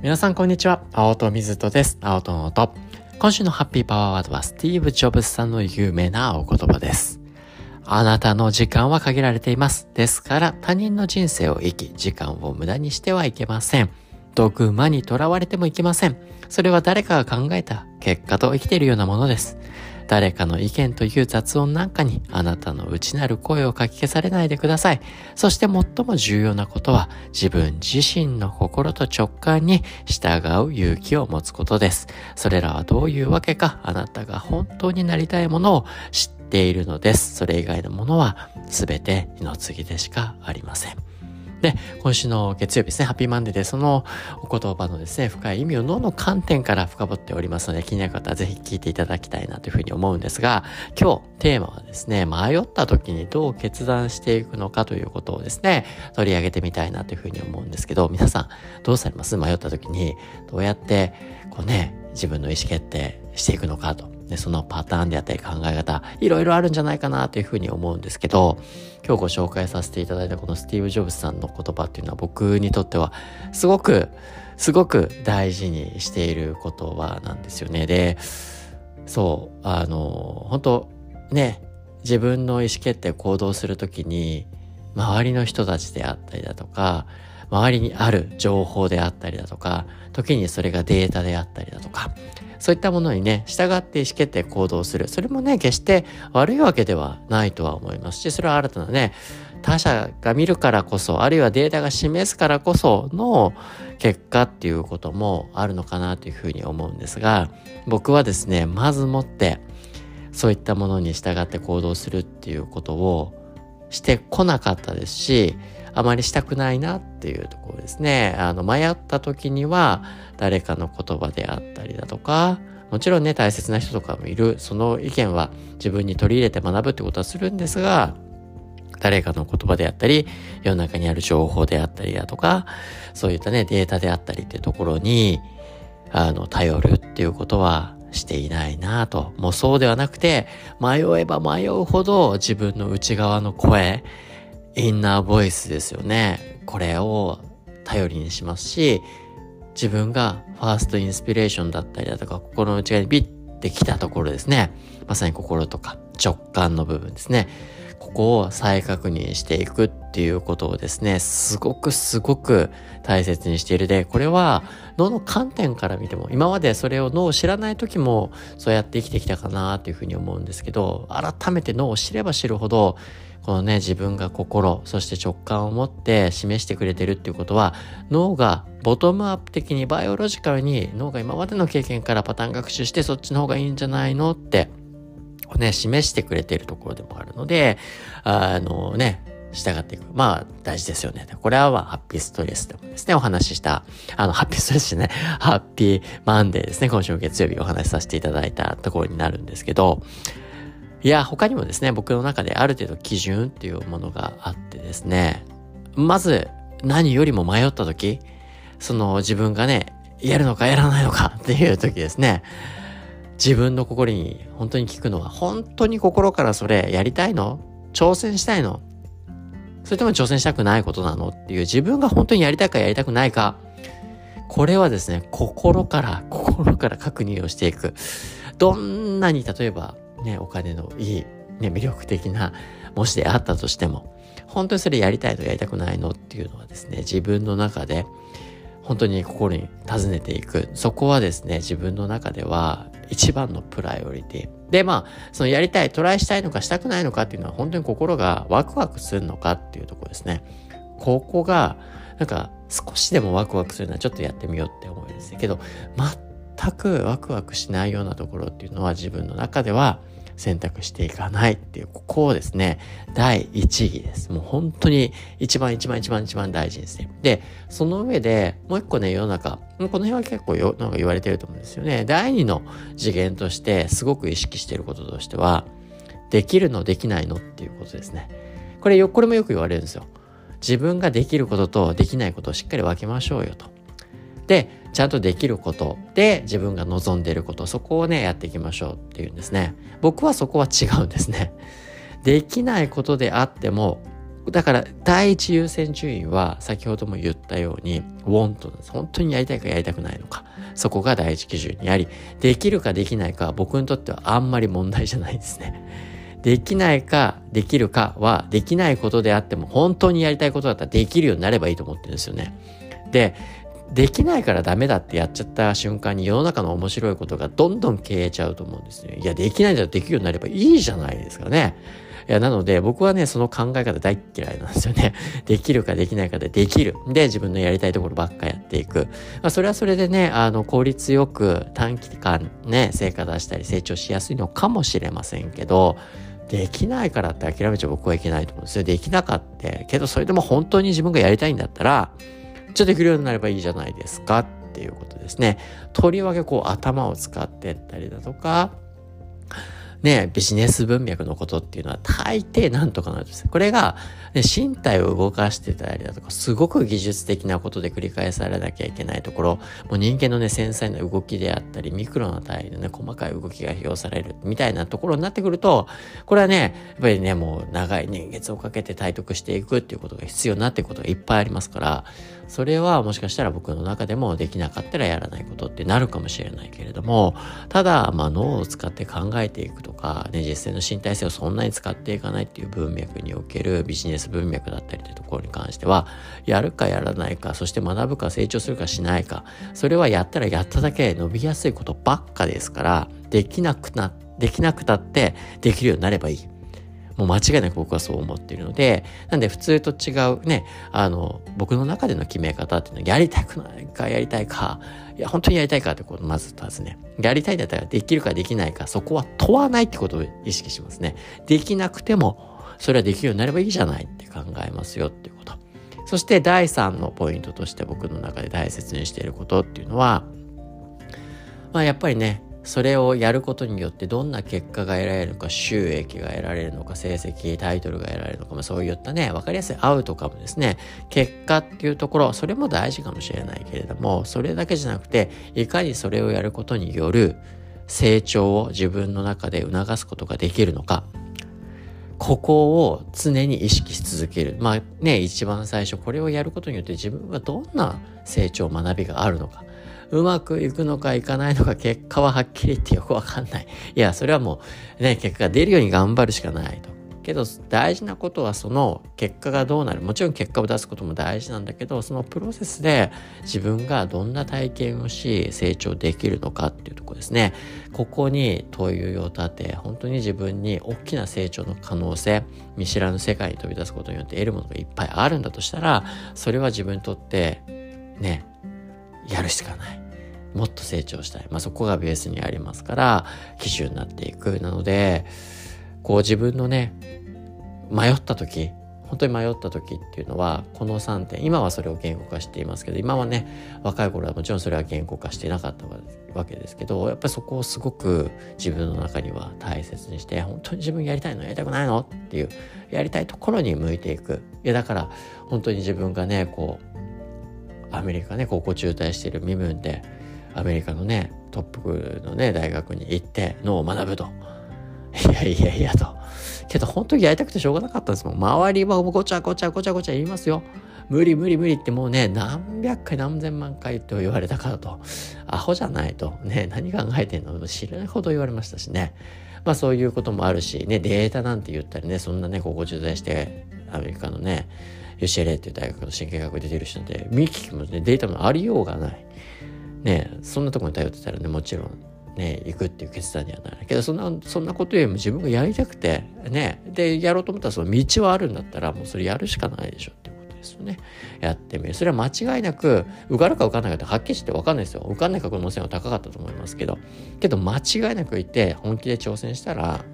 皆さんこんにちは。青戸水戸です。青戸の音。今週のハッピーパワーワードはスティーブ・ジョブズさんの有名なお言葉です。あなたの時間は限られています。ですから他人の人生を生き、時間を無駄にしてはいけません。ドグマにとらわれてもいけません。それは誰かが考えた結果と生きているようなものです。誰かの意見という雑音なんかにあなたの内なる声をかき消されないでください。そして最も重要なことは自分自身の心と直感に従う勇気を持つことです。それらはどういうわけかあなたが本当になりたいものを知っているのです。それ以外のものは全て二の次でしかありません。で、今週の月曜日ですね、ハッピーマンデーでそのお言葉のですね、深い意味を脳の観点から深掘っておりますので、気になる方はぜひ聞いていただきたいなというふうに思うんですが、今日テーマはですね、迷った時にどう決断していくのかということをですね、取り上げてみたいなというふうに思うんですけど、皆さんどうされます？迷った時に、どうやって、こうね、自分の意思決定していくのかと。で、そのパターンであったり考え方、いろいろあるんじゃないかなというふうに思うんですけど、今日ご紹介させていただいたこのスティーブ・ジョブズさんの言葉っていうのは僕にとってはすごく、すごく大事にしている言葉なんですよね。で、そう、あの、本当ね、自分の意思決定行動するときに、周りの人たちであったりだとか、周りにある情報であったりだとか、時にそれがデータであったりだとか、そういったものにね、従って意思決定行動する。それもね、決して悪いわけではないとは思いますし、それは新たなね、他者が見るからこそ、あるいはデータが示すからこその結果っていうこともあるのかなというふうに思うんですが、僕はですね、まずもって、そういったものに従って行動するっていうことをしてこなかったですし、あまりしたくないなっていうところですね。あの、迷った時には、誰かの言葉であったりだとか、もちろんね、大切な人とかもいる。その意見は自分に取り入れて学ぶってことはするんですが、誰かの言葉であったり、世の中にある情報であったりだとか、そういったね、データであったりっていうところに、あの、頼るっていうことはしていないなぁと。もうそうではなくて、迷えば迷うほど自分の内側の声、インナーボイスですよね。これを頼りにしますし、自分がファーストインスピレーションだったりだとか、心の内側にビッてきたところですね。まさに心とか直感の部分ですね。ここを再確認していくっていうことをですね、すごくすごく大切にしている。で、これは脳の観点から見ても、今までそれを脳を知らない時もそうやって生きてきたかなっていうふうに思うんですけど、改めて脳を知れば知るほど、このね、自分が心、そして直感を持って示してくれてるっていうことは、脳がボトムアップ的にバイオロジカルに脳が今までの経験からパターン学習してそっちの方がいいんじゃないのってね、示してくれているところでもあるので、あのね、従っていく。まあ、大事ですよね。これは、ハッピーストレスでもですね、お話しした、あの、ハッピーストレスじゃない、ハッピーマンデーですね、今週月曜日お話しさせていただいたところになるんですけど、いや、他にもですね、僕の中である程度基準っていうものがあってですね、まず、何よりも迷った時、その自分がね、やるのかやらないのかっていう時ですね、自分の心に本当に聞くのは、本当に心からそれやりたいの？挑戦したいの？それとも挑戦したくないことなの？っていう自分が本当にやりたいかやりたくないか。これはですね、心から、心から確認をしていく。どんなに例えばね、お金のいい、ね、魅力的な模試であったとしても、本当にそれやりたいのやりたくないの？っていうのはですね、自分の中で本当に心に尋ねていく。そこはですね、自分の中では一番のプライオリティ。で、まあ、そのやりたい、トライしたいのかしたくないのかっていうのは本当に心がワクワクするのかっていうところですね。ここが、なんか少しでもワクワクするのはちょっとやってみようって思うんですけど、全くワクワクしないようなところっていうのは自分の中では選択していかないっていう、ここをですね、第一義です。もう本当に一番一番一番一番大事ですね。で、その上で、もう一個ね、世の中、この辺は結構よ、なんか言われてると思うんですよね。第二の次元としてすごく意識してることとしては、できるのできないのっていうことですね。これよ、これもよく言われるんですよ。自分ができることとできないことをしっかり分けましょうよと。で、ちゃんとできることで自分が望んでいること、そこをね、やっていきましょうっていうんですね。僕はそこは違うんですね。できないことであっても、だから第一優先順位は先ほども言ったように want 本当にやりたいかやりたくないのかそこが第一基準にありできるかできないかは僕にとってはあんまり問題じゃないですね できないかできるかはできないことであっても本当にやりたいことだったらできるようになればいいと思ってるんですよねでできないからダメだってやっちゃった瞬間に世の中の面白いことがどんどん消えちゃうと思うんですね。いや、できないんだらできるようになればいいじゃないですかね。いや、なので僕はね、その考え方大嫌いなんですよね。できるかできないかでできる。で、自分のやりたいところばっかやっていく。まあ、それはそれでね、あの、効率よく短期間ね、成果出したり成長しやすいのかもしれませんけど、できないからって諦めちゃ僕はいけないと思うんですよ。できなかった。けどそれでも本当に自分がやりたいんだったら、ちょっとできるようになればいいじゃないですかっていうことですね。とりわけこう頭を使ってったりだとか、ね、ビジネス文脈のことっていうのは大抵なんとかなるんです。これが、ね、身体を動かしてたりだとか、すごく技術的なことで繰り返されなきゃいけないところ、もう人間のね、繊細な動きであったり、ミクロな単位のね、細かい動きが表されるみたいなところになってくると、これはね、やっぱりね、もう長い年月をかけて体得していくっていうことが必要になっていくことがいっぱいありますから、それはもしかしたら僕の中でもできなかったらやらないことってなるかもしれないけれども、ただ、まあ脳を使って考えていくとか、ね、実践の身体性をそんなに使っていかないっていう文脈におけるビジネス文脈だったりというところに関しては、やるかやらないか、そして学ぶか成長するかしないか、それはやったらやっただけ伸びやすいことばっかですから、できなくな、できなくたってできるようになればいい。もう間違いなく僕はそう思っているので、なんで普通と違うね、あの、僕の中での決め方っていうのは、やりたくないか、やりたいか、いや、本当にやりたいかってことまず尋ね。やりたいんだったらできるかできないか、そこは問わないってことを意識しますね。できなくても、それはできるようになればいいじゃないって考えますよっていうこと。そして第3のポイントとして僕の中で大切にしていることっていうのは、まあやっぱりね、それをやることによってどんな結果が得られるのか収益が得られるのか成績タイトルが得られるのか、まあ、そういったね分かりやすいアウトカムですね結果っていうところそれも大事かもしれないけれどもそれだけじゃなくていかにそれをやることによる成長を自分の中で促すことができるのかここを常に意識し続ける。まあね、一番最初これをやることによって自分がどんな成長、学びがあるのか。うまくいくのかいかないのか結果ははっきり言ってよくわかんない。いや、それはもうね、結果が出るように頑張るしかないと。けど大事なことはその結果がどうなるもちろん結果を出すことも大事なんだけどそのプロセスで自分がどんな体験をし成長できるのかっていうとこですねここに問いを立て本当に自分に大きな成長の可能性見知らぬ世界に飛び出すことによって得るものがいっぱいあるんだとしたらそれは自分にとってねやるしかない。もっと成長したい。まあ、そこがベースにありますから、基準になっていく。なので、こう自分のね、迷った時、本当に迷った時っていうのは、この3点、今はそれを言語化していますけど、今はね、若い頃はもちろんそれは言語化していなかったわけですけど、やっぱりそこをすごく自分の中には大切にして、本当に自分やりたいのやりたくないのっていう、やりたいところに向いていく。いや、だから、本当に自分がね、こう、アメリカね高校中退している身分でアメリカのねトップのね大学に行って脳を学ぶと。いやいやいやと。けど本当にやりたくてしょうがなかったんですもん。周りはごちゃごちゃごちゃごちゃ言いますよ。無理無理無理ってもうね何百回何千万回と言われたからと。アホじゃないと。ね何考えてんの知らないほど言われましたしね。まあそういうこともあるしねデータなんて言ったりねそんなね高校中退してアメリカのね UCLA っていう大学の神経学で出てる人で見聞きもねデータもありようがない。ねそんなところに頼ってたらねもちろんね行くっていう決断にはならない。けどそんなそんなことよりも自分がやりたくてねでやろうと思ったらその道はあるんだったらもうそれやるしかないでしょっていうことですよね。やってみる。それは間違いなく受かるか受かんないかってはっきりして分かんないですよ。受かんない確率は高かったと思いますけど。けど間違いなく言って本気で挑戦したら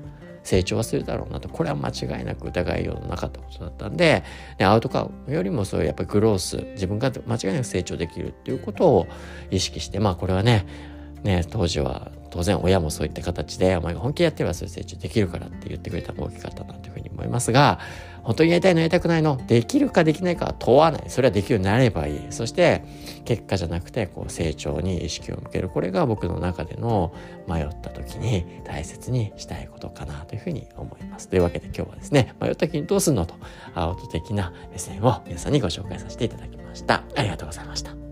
成長はするだろうなと。これは間違いなく疑いようのなかったことだったんででアウトカウよりもそういうやっぱりグロース自分が間違いなく成長できるっていうことを意識してまあこれはねね当時は当然親もそういった形でお前が本気でやってればそういう成長できるからって言ってくれたのが大きかったなというふうに思いますが本当にやりたいのやりたくないのできるかできないかは問わない。それはできるようになればいい。そして、結果じゃなくて、こう、成長に意識を向ける。これが僕の中での迷った時に大切にしたいことかなというふうに思います。というわけで今日はですね、迷った時にどうすんのと、アウト的な目線を皆さんにご紹介させていただきました。ありがとうございました。